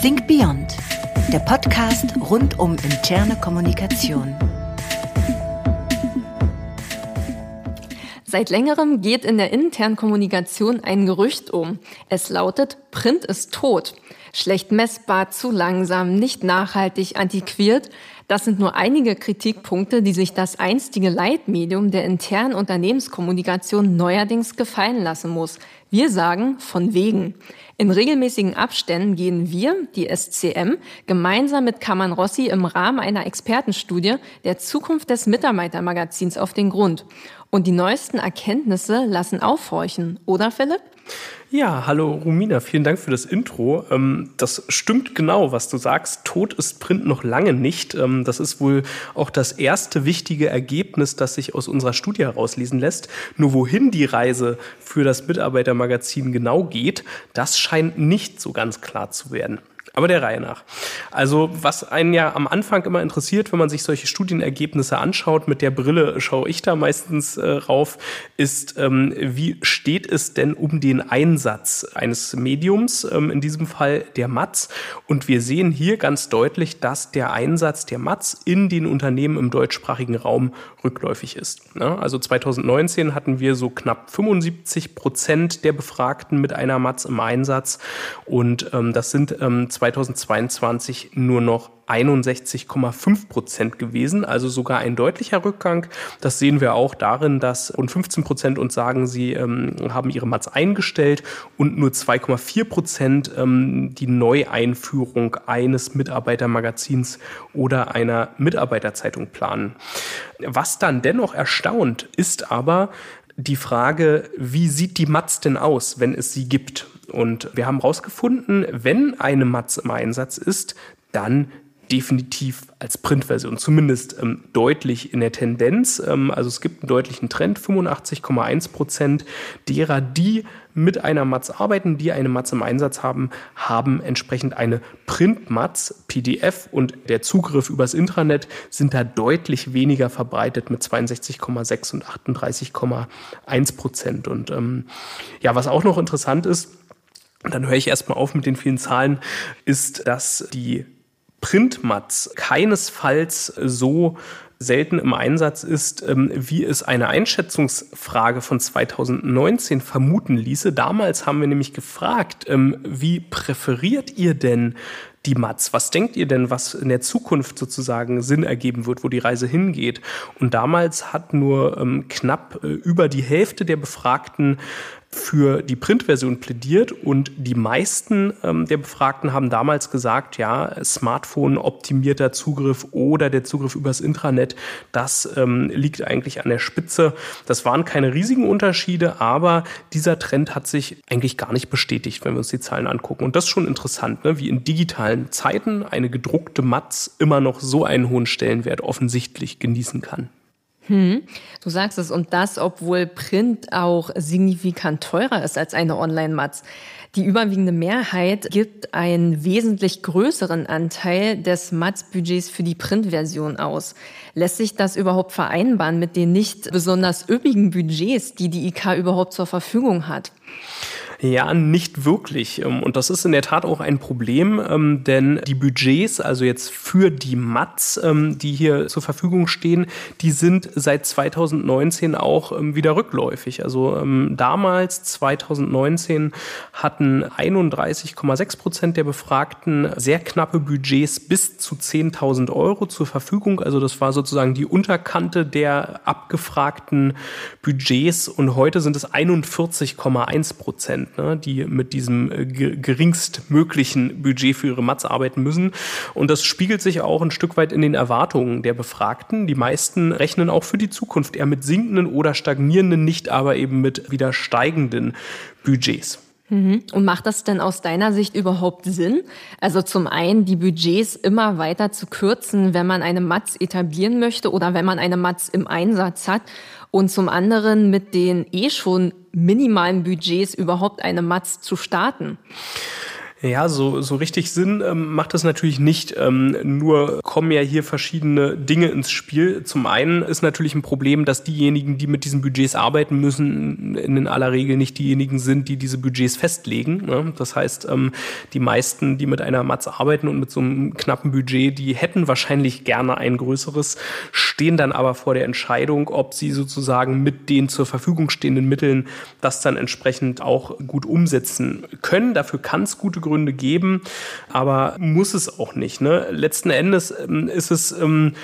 Think Beyond, der Podcast rund um interne Kommunikation. Seit längerem geht in der internen Kommunikation ein Gerücht um. Es lautet, Print ist tot. Schlecht messbar, zu langsam, nicht nachhaltig, antiquiert. Das sind nur einige Kritikpunkte, die sich das einstige Leitmedium der internen Unternehmenskommunikation neuerdings gefallen lassen muss. Wir sagen von wegen. In regelmäßigen Abständen gehen wir, die SCM, gemeinsam mit Kammern Rossi im Rahmen einer Expertenstudie der Zukunft des Mitarbeitermagazins auf den Grund. Und die neuesten Erkenntnisse lassen aufhorchen, oder Philipp? Ja, hallo Rumina, vielen Dank für das Intro. Ähm, das stimmt genau, was du sagst. Tot ist Print noch lange nicht. Ähm, das ist wohl auch das erste wichtige Ergebnis, das sich aus unserer Studie herauslesen lässt. Nur wohin die Reise für das Mitarbeitermagazin genau geht, das scheint nicht so ganz klar zu werden. Aber der Reihe nach. Also, was einen ja am Anfang immer interessiert, wenn man sich solche Studienergebnisse anschaut, mit der Brille schaue ich da meistens äh, rauf, ist, ähm, wie steht es denn um den Einsatz eines Mediums, ähm, in diesem Fall der Matz? Und wir sehen hier ganz deutlich, dass der Einsatz der Matz in den Unternehmen im deutschsprachigen Raum rückläufig ist. Ne? Also 2019 hatten wir so knapp 75 Prozent der Befragten mit einer Matz im Einsatz und ähm, das sind ähm, 2022 nur noch 61,5 Prozent gewesen, also sogar ein deutlicher Rückgang. Das sehen wir auch darin, dass rund 15 Prozent uns sagen, sie ähm, haben ihre Mats eingestellt und nur 2,4 Prozent ähm, die Neueinführung eines Mitarbeitermagazins oder einer Mitarbeiterzeitung planen. Was dann dennoch erstaunt, ist aber, die Frage, wie sieht die Matz denn aus, wenn es sie gibt? Und wir haben herausgefunden, wenn eine Matz im Einsatz ist, dann definitiv als Printversion, zumindest ähm, deutlich in der Tendenz. Ähm, also es gibt einen deutlichen Trend, 85,1 Prozent derer, die mit einer Matz arbeiten, die eine Matz im Einsatz haben, haben entsprechend eine Printmatz, PDF und der Zugriff übers Intranet sind da deutlich weniger verbreitet mit 62,6 und 38,1 Prozent. Und ähm, ja, was auch noch interessant ist, dann höre ich erstmal auf mit den vielen Zahlen, ist, dass die Printmats keinesfalls so selten im Einsatz ist, ähm, wie es eine Einschätzungsfrage von 2019 vermuten ließe. Damals haben wir nämlich gefragt, ähm, wie präferiert ihr denn die Mats? Was denkt ihr denn, was in der Zukunft sozusagen Sinn ergeben wird, wo die Reise hingeht? Und damals hat nur ähm, knapp äh, über die Hälfte der Befragten für die Printversion plädiert und die meisten ähm, der Befragten haben damals gesagt, ja, Smartphone optimierter Zugriff oder der Zugriff übers Intranet, das ähm, liegt eigentlich an der Spitze. Das waren keine riesigen Unterschiede, aber dieser Trend hat sich eigentlich gar nicht bestätigt, wenn wir uns die Zahlen angucken. Und das ist schon interessant, ne? wie in digitalen Zeiten eine gedruckte Matz immer noch so einen hohen Stellenwert offensichtlich genießen kann. Hm, du sagst es, und das, obwohl Print auch signifikant teurer ist als eine Online-Matz. Die überwiegende Mehrheit gibt einen wesentlich größeren Anteil des Matz-Budgets für die Printversion aus. Lässt sich das überhaupt vereinbaren mit den nicht besonders üppigen Budgets, die die IK überhaupt zur Verfügung hat? Ja, nicht wirklich. Ähm, und das ist in der Tat auch ein Problem, ähm, denn die Budgets, also jetzt für die Mats, ähm, die hier zur Verfügung stehen, die sind seit 2019 auch wieder rückläufig. Also damals, 2019, hatten 31,6 Prozent der Befragten sehr knappe Budgets bis zu 10.000 Euro zur Verfügung. Also das war sozusagen die Unterkante der abgefragten Budgets und heute sind es 41,1 Prozent. Prozent, ne, die mit diesem äh, geringstmöglichen Budget für ihre Mats arbeiten müssen. Und das spiegelt sich auch ein Stück weit in den Erwartungen der Befragten. Die meisten rechnen auch für die Zukunft eher mit sinkenden oder stagnierenden, nicht aber eben mit wieder steigenden Budgets. Mhm. Und macht das denn aus deiner Sicht überhaupt Sinn? Also zum einen die Budgets immer weiter zu kürzen, wenn man eine Matz etablieren möchte oder wenn man eine Matz im Einsatz hat und zum anderen mit den eh schon minimalen Budgets überhaupt eine Matz zu starten? Ja, so, so richtig Sinn ähm, macht das natürlich nicht. Ähm, nur kommen ja hier verschiedene Dinge ins Spiel. Zum einen ist natürlich ein Problem, dass diejenigen, die mit diesen Budgets arbeiten müssen, in aller Regel nicht diejenigen sind, die diese Budgets festlegen. Ne? Das heißt, ähm, die meisten, die mit einer Matz arbeiten und mit so einem knappen Budget, die hätten wahrscheinlich gerne ein größeres, stehen dann aber vor der Entscheidung, ob sie sozusagen mit den zur Verfügung stehenden Mitteln das dann entsprechend auch gut umsetzen können. Dafür kann es gute Gründe geben, aber muss es auch nicht. Ne? Letzten Endes ähm, ist es ähm,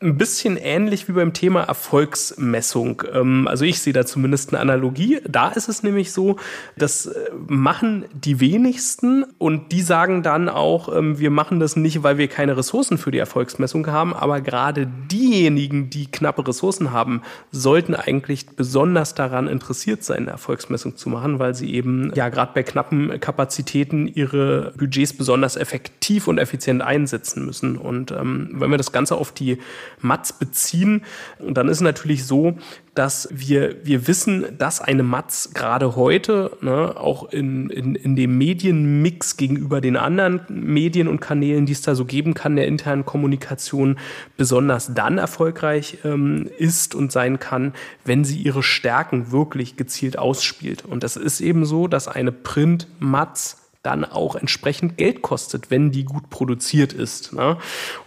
ein bisschen ähnlich wie beim Thema Erfolgsmessung. Ähm, also ich sehe da zumindest eine Analogie. Da ist es nämlich so, das äh, machen die wenigsten und die sagen dann auch, ähm, wir machen das nicht, weil wir keine Ressourcen für die Erfolgsmessung haben, aber gerade diejenigen, die knappe Ressourcen haben, sollten eigentlich besonders daran interessiert sein, eine Erfolgsmessung zu machen, weil sie eben ja gerade bei knappen Kapazitäten ihre Budgets besonders effektiv und effizient einsetzen müssen. Und ähm, wenn wir das Ganze auf die Mats beziehen. Und dann ist natürlich so, dass wir, wir wissen, dass eine Matz gerade heute ne, auch in, in, in dem Medienmix gegenüber den anderen Medien und Kanälen, die es da so geben kann, der internen Kommunikation, besonders dann erfolgreich ähm, ist und sein kann, wenn sie ihre Stärken wirklich gezielt ausspielt. Und das ist eben so, dass eine Print-Matz dann auch entsprechend Geld kostet, wenn die gut produziert ist. Ne?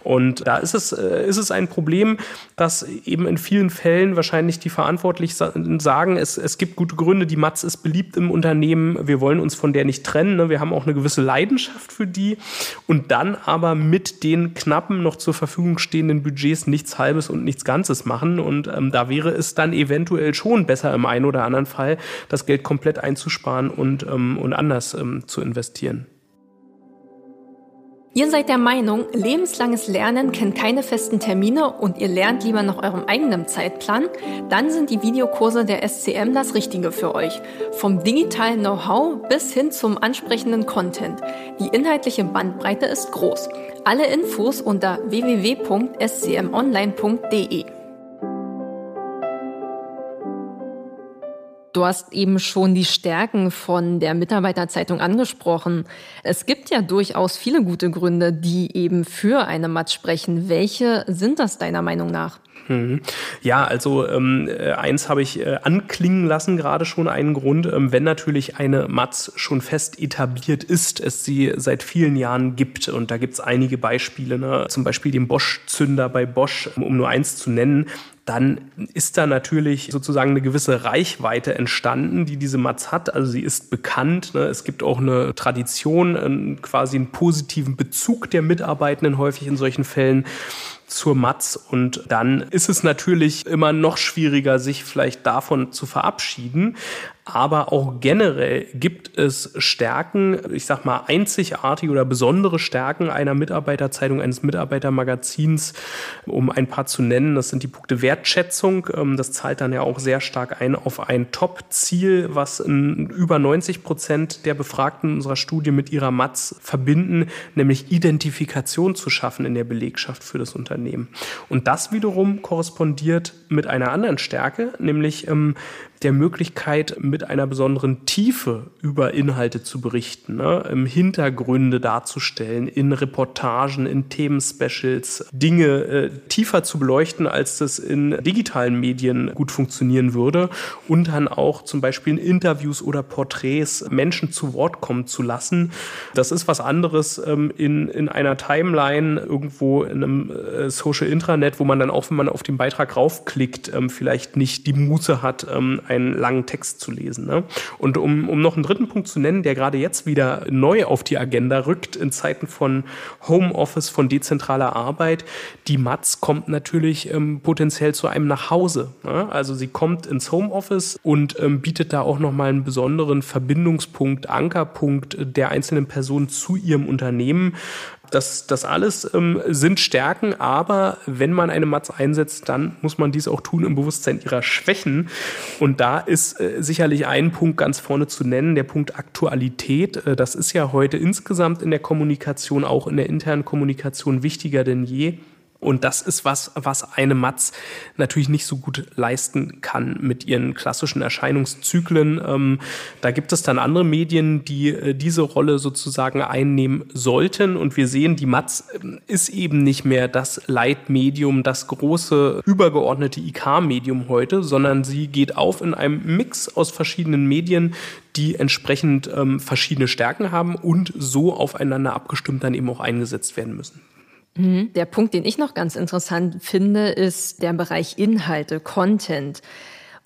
Und da ist es, äh, ist es ein Problem, dass eben in vielen Fällen wahrscheinlich die Verantwortlichen sagen, es, es gibt gute Gründe, die Matz ist beliebt im Unternehmen, wir wollen uns von der nicht trennen, ne? wir haben auch eine gewisse Leidenschaft für die und dann aber mit den knappen noch zur Verfügung stehenden Budgets nichts Halbes und nichts Ganzes machen und ähm, da wäre es dann eventuell schon besser im einen oder anderen Fall, das Geld komplett einzusparen und, ähm, und anders ähm, zu investieren investieren. Ihr seid der Meinung, lebenslanges Lernen kennt keine festen Termine und ihr lernt lieber nach eurem eigenen Zeitplan? Dann sind die Videokurse der SCM das Richtige für euch. Vom digitalen Know-how bis hin zum ansprechenden Content. Die inhaltliche Bandbreite ist groß. Alle Infos unter www.scmonline.de. Du hast eben schon die Stärken von der Mitarbeiterzeitung angesprochen. Es gibt ja durchaus viele gute Gründe, die eben für eine Matz sprechen. Welche sind das deiner Meinung nach? Mhm. Ja, also ähm, äh, eins habe ich äh, anklingen lassen, gerade schon einen Grund, ähm, wenn natürlich eine Matz schon fest etabliert ist, es sie seit vielen Jahren gibt. Und da gibt es einige Beispiele, ne? zum Beispiel den Bosch-Zünder bei Bosch, um nur eins zu nennen dann ist da natürlich sozusagen eine gewisse Reichweite entstanden, die diese Matz hat. Also sie ist bekannt. Ne? Es gibt auch eine Tradition, quasi einen positiven Bezug der Mitarbeitenden häufig in solchen Fällen zur Matz. Und dann ist es natürlich immer noch schwieriger, sich vielleicht davon zu verabschieden. Aber auch generell gibt es Stärken, ich sag mal einzigartige oder besondere Stärken einer Mitarbeiterzeitung, eines Mitarbeitermagazins, um ein paar zu nennen. Das sind die Punkte Wertschätzung. Ähm, das zahlt dann ja auch sehr stark ein auf ein Top-Ziel, was über 90 Prozent der Befragten unserer Studie mit ihrer Matz verbinden, nämlich Identifikation zu schaffen in der Belegschaft für das Unternehmen. Und das wiederum korrespondiert mit einer anderen Stärke, nämlich ähm, der Möglichkeit, mit einer besonderen Tiefe über Inhalte zu berichten, ne? im Hintergründe darzustellen, in Reportagen, in Themenspecials, Dinge äh, tiefer zu beleuchten, als das in digitalen Medien gut funktionieren würde und dann auch zum Beispiel in Interviews oder Porträts Menschen zu Wort kommen zu lassen. Das ist was anderes ähm, in, in einer Timeline irgendwo in einem äh, Social Intranet, wo man dann auch, wenn man auf den Beitrag raufklickt, ähm, vielleicht nicht die Muße hat, ähm, einen langen Text zu lesen. Ne? Und um, um noch einen dritten Punkt zu nennen, der gerade jetzt wieder neu auf die Agenda rückt, in Zeiten von Homeoffice, von dezentraler Arbeit, die Matz kommt natürlich ähm, potenziell zu einem nach Hause. Ne? Also sie kommt ins Homeoffice und ähm, bietet da auch nochmal einen besonderen Verbindungspunkt, Ankerpunkt der einzelnen Person zu ihrem Unternehmen. Das, das alles ähm, sind Stärken, aber wenn man eine Matz einsetzt, dann muss man dies auch tun im Bewusstsein ihrer Schwächen. Und da ist äh, sicherlich ein Punkt ganz vorne zu nennen, der Punkt Aktualität. Äh, das ist ja heute insgesamt in der Kommunikation, auch in der internen Kommunikation wichtiger denn je. Und das ist was, was eine Matz natürlich nicht so gut leisten kann mit ihren klassischen Erscheinungszyklen. Ähm, da gibt es dann andere Medien, die äh, diese Rolle sozusagen einnehmen sollten. Und wir sehen, die Matz äh, ist eben nicht mehr das Leitmedium, das große übergeordnete IK-Medium heute, sondern sie geht auf in einem Mix aus verschiedenen Medien, die entsprechend ähm, verschiedene Stärken haben und so aufeinander abgestimmt dann eben auch eingesetzt werden müssen. Mhm. Der Punkt, den ich noch ganz interessant finde, ist der Bereich Inhalte, Content.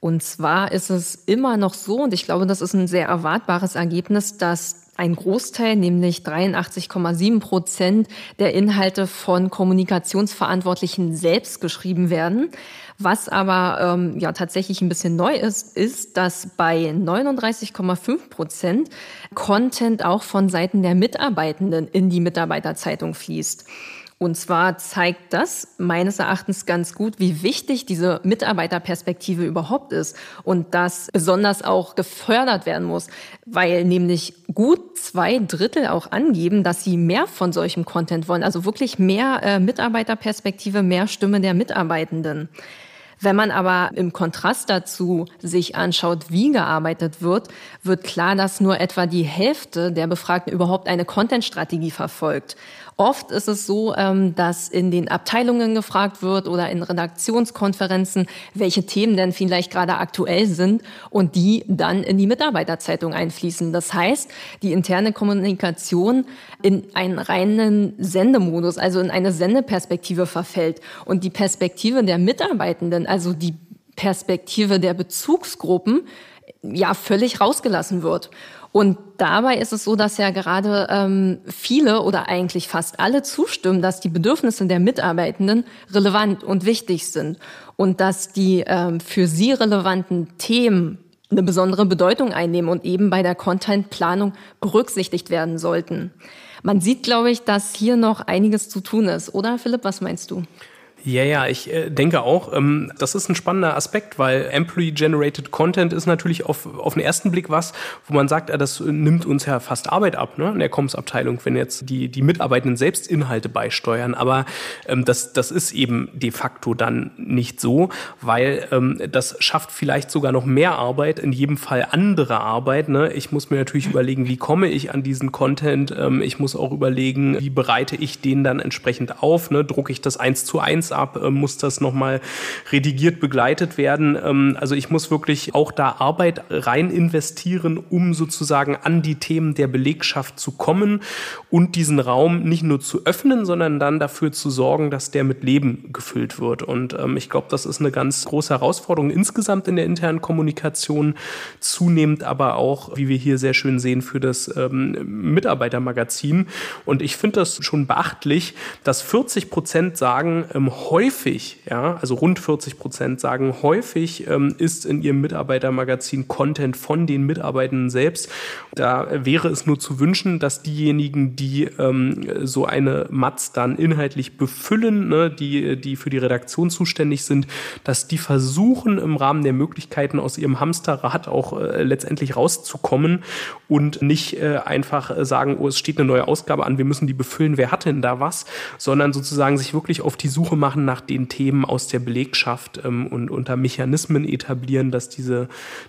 Und zwar ist es immer noch so, und ich glaube, das ist ein sehr erwartbares Ergebnis, dass ein Großteil, nämlich 83,7 Prozent der Inhalte von Kommunikationsverantwortlichen selbst geschrieben werden. Was aber ähm, ja tatsächlich ein bisschen neu ist, ist, dass bei 39,5 Prozent Content auch von Seiten der Mitarbeitenden in die Mitarbeiterzeitung fließt. Und zwar zeigt das meines Erachtens ganz gut, wie wichtig diese Mitarbeiterperspektive überhaupt ist und das besonders auch gefördert werden muss, weil nämlich gut zwei Drittel auch angeben, dass sie mehr von solchem Content wollen, also wirklich mehr äh, Mitarbeiterperspektive, mehr Stimme der Mitarbeitenden. Wenn man aber im Kontrast dazu sich anschaut, wie gearbeitet wird, wird klar, dass nur etwa die Hälfte der Befragten überhaupt eine Content-Strategie verfolgt. Oft ist es so, ähm, dass in den Abteilungen gefragt wird oder in Redaktionskonferenzen, welche Themen denn vielleicht gerade aktuell sind und die dann in die Mitarbeiterzeitung einfließen. Das heißt, die interne Kommunikation in einen reinen Sendemodus, also in eine Sendeperspektive verfällt und die Perspektive der Mitarbeitenden, also die Perspektive der Bezugsgruppen, ja völlig rausgelassen wird. Und dabei ist es so, dass ja gerade ähm, viele oder eigentlich fast alle zustimmen, dass die Bedürfnisse der Mitarbeitenden relevant und wichtig sind und dass die ähm, für sie relevanten Themen eine besondere Bedeutung einnehmen und eben bei der Contentplanung berücksichtigt werden sollten. Man sieht, glaube ich, dass hier noch einiges zu tun ist, oder Philipp, was meinst du? Ja, ja, ich äh, denke auch, ähm, das ist ein spannender Aspekt, weil Employee-Generated Content ist natürlich auf, auf den ersten Blick was, wo man sagt, äh, das nimmt uns ja fast Arbeit ab, ne, in der Comms-Abteilung, wenn jetzt die, die Mitarbeitenden selbst Inhalte beisteuern. Aber ähm, das, das ist eben de facto dann nicht so, weil ähm, das schafft vielleicht sogar noch mehr Arbeit, in jedem Fall andere Arbeit. Ne? Ich muss mir natürlich überlegen, wie komme ich an diesen Content? Ähm, ich muss auch überlegen, wie bereite ich den dann entsprechend auf? Ne? Drucke ich das eins zu eins ab, äh, muss das nochmal redigiert begleitet werden. Ähm, also ich muss wirklich auch da Arbeit rein investieren, um sozusagen an die Themen der Belegschaft zu kommen und diesen Raum nicht nur zu öffnen, sondern dann dafür zu sorgen, dass der mit Leben gefüllt wird. Und ähm, ich glaube, das ist eine ganz große Herausforderung insgesamt in der internen Kommunikation, zunehmend aber auch, wie wir hier sehr schön sehen, für das ähm, Mitarbeitermagazin. Und ich finde das schon beachtlich, dass 40 Prozent sagen, ähm, häufig, ja, also rund 40 Prozent sagen, häufig ähm, ist in ihrem Mitarbeitermagazin Content von den Mitarbeitenden selbst. Da wäre es nur zu wünschen, dass diejenigen, die ähm, so eine Matz dann inhaltlich befüllen, ne, die, die für die Redaktion zuständig sind, dass die versuchen, im Rahmen der Möglichkeiten aus ihrem Hamsterrad auch äh, letztendlich rauszukommen und nicht äh, einfach sagen, oh, es steht eine neue Ausgabe an, wir müssen die befüllen, wer hat denn da was, sondern sozusagen sich wirklich auf die Suche machen, machen nach den Themen aus der Belegschaft ähm, und unter Mechanismen etablieren, dass diese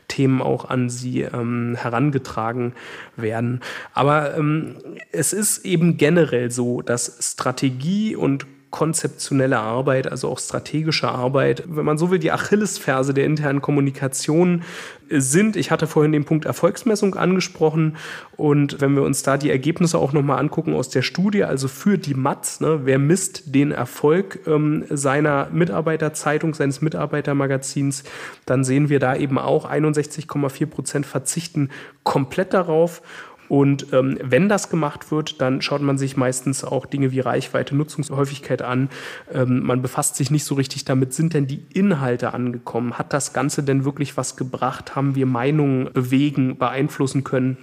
Themen auch an sie ähm, herangetragen werden. Aber ähm, es ist eben generell so, dass Strategie und konzeptionelle Arbeit, also auch strategische Arbeit, wenn man so will, die Achillesferse der internen Kommunikation sind. Ich hatte vorhin den Punkt Erfolgsmessung angesprochen und wenn wir uns da die Ergebnisse auch nochmal angucken aus der Studie, also für die MATS, ne, wer misst den Erfolg ähm, seiner Mitarbeiterzeitung, seines Mitarbeitermagazins, dann sehen wir da eben auch 61,4 Prozent verzichten komplett darauf und ähm, wenn das gemacht wird, dann schaut man sich meistens auch Dinge wie Reichweite, Nutzungshäufigkeit an. Ähm, man befasst sich nicht so richtig damit, sind denn die Inhalte angekommen? Hat das Ganze denn wirklich was gebracht? Haben wir Meinungen bewegen, beeinflussen können?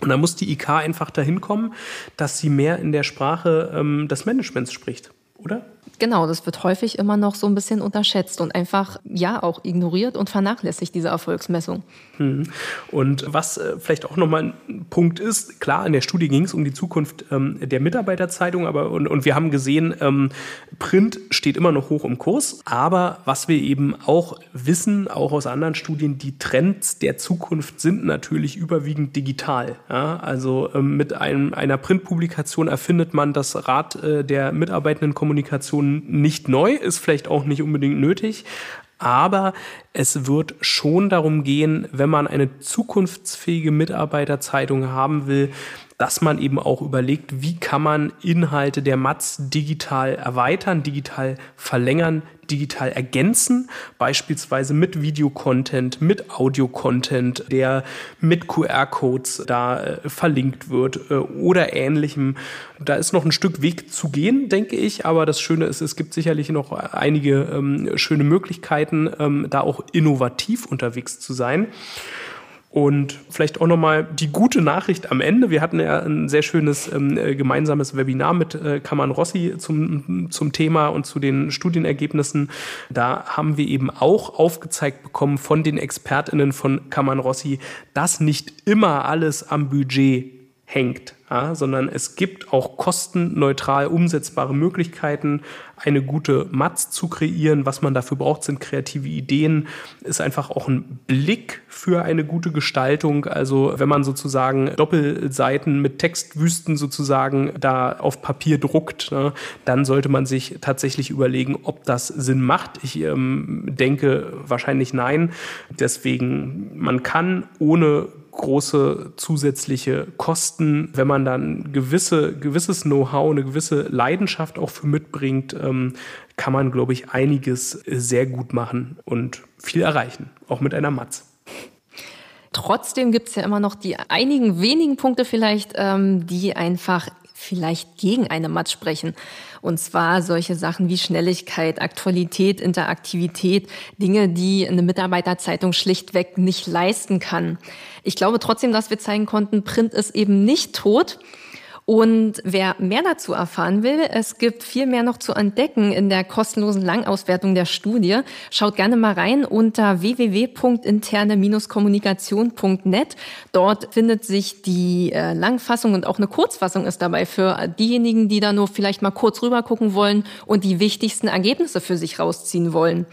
Und da muss die IK einfach dahin kommen, dass sie mehr in der Sprache ähm, des Managements spricht, oder? Genau, das wird häufig immer noch so ein bisschen unterschätzt und einfach ja auch ignoriert und vernachlässigt diese Erfolgsmessung. Hm. Und was äh, vielleicht auch nochmal ein Punkt ist, klar, in der Studie ging es um die Zukunft ähm, der Mitarbeiterzeitung, aber und, und wir haben gesehen, ähm, Print steht immer noch hoch im Kurs, aber was wir eben auch wissen, auch aus anderen Studien, die Trends der Zukunft sind natürlich überwiegend digital. Ja? Also ähm, mit einem, einer Printpublikation erfindet man das Rad äh, der mitarbeitenden Kommunikation nicht neu, ist vielleicht auch nicht unbedingt nötig, aber es wird schon darum gehen, wenn man eine zukunftsfähige Mitarbeiterzeitung haben will, dass man eben auch überlegt, wie kann man Inhalte der Matz digital erweitern, digital verlängern, digital ergänzen, beispielsweise mit Videocontent, mit Audio-Content, der mit QR-Codes da äh, verlinkt wird äh, oder ähnlichem. Da ist noch ein Stück Weg zu gehen, denke ich, aber das Schöne ist, es gibt sicherlich noch einige ähm, schöne Möglichkeiten, ähm, da auch innovativ unterwegs zu sein. Und vielleicht auch nochmal die gute Nachricht am Ende. Wir hatten ja ein sehr schönes ähm, äh, gemeinsames Webinar mit äh, Kaman Rossi zum, zum Thema und zu den Studienergebnissen. Da haben wir eben auch aufgezeigt bekommen von den ExpertInnen von Kaman Rossi, dass nicht immer alles am Budget hängt, ja, sondern es gibt auch kostenneutral umsetzbare Möglichkeiten, eine gute Matz zu kreieren. Was man dafür braucht, sind kreative Ideen, ist einfach auch ein Blick für eine gute Gestaltung. Also wenn man sozusagen Doppelseiten mit Textwüsten sozusagen da auf Papier druckt, ne, dann sollte man sich tatsächlich überlegen, ob das Sinn macht. Ich ähm, denke wahrscheinlich nein. Deswegen, man kann ohne große zusätzliche Kosten, wenn man dann gewisse, gewisses Know-how, eine gewisse Leidenschaft auch für mitbringt, ähm, kann man, glaube ich, einiges sehr gut machen und viel erreichen, auch mit einer Matz. Trotzdem gibt es ja immer noch die einigen wenigen Punkte vielleicht, ähm, die einfach vielleicht gegen eine Matz sprechen. Und zwar solche Sachen wie Schnelligkeit, Aktualität, Interaktivität, Dinge, die eine Mitarbeiterzeitung schlichtweg nicht leisten kann. Ich glaube trotzdem, dass wir zeigen konnten, Print ist eben nicht tot. Und wer mehr dazu erfahren will, es gibt viel mehr noch zu entdecken in der kostenlosen Langauswertung der Studie. Schaut gerne mal rein unter www.interne-kommunikation.net. Dort findet sich die äh, Langfassung und auch eine Kurzfassung ist dabei für diejenigen, die da nur vielleicht mal kurz rüber gucken wollen und die wichtigsten Ergebnisse für sich rausziehen wollen.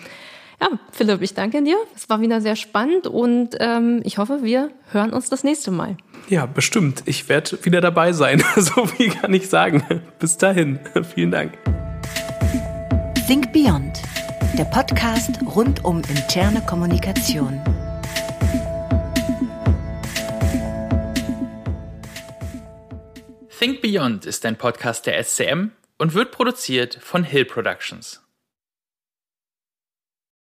Ja, Philipp, ich danke dir. Es war wieder sehr spannend und ähm, ich hoffe, wir hören uns das nächste Mal. Ja, bestimmt. Ich werde wieder dabei sein. so viel kann ich sagen. Bis dahin. Vielen Dank. Think Beyond, der Podcast rund um interne Kommunikation. Think Beyond ist ein Podcast der SCM und wird produziert von Hill Productions.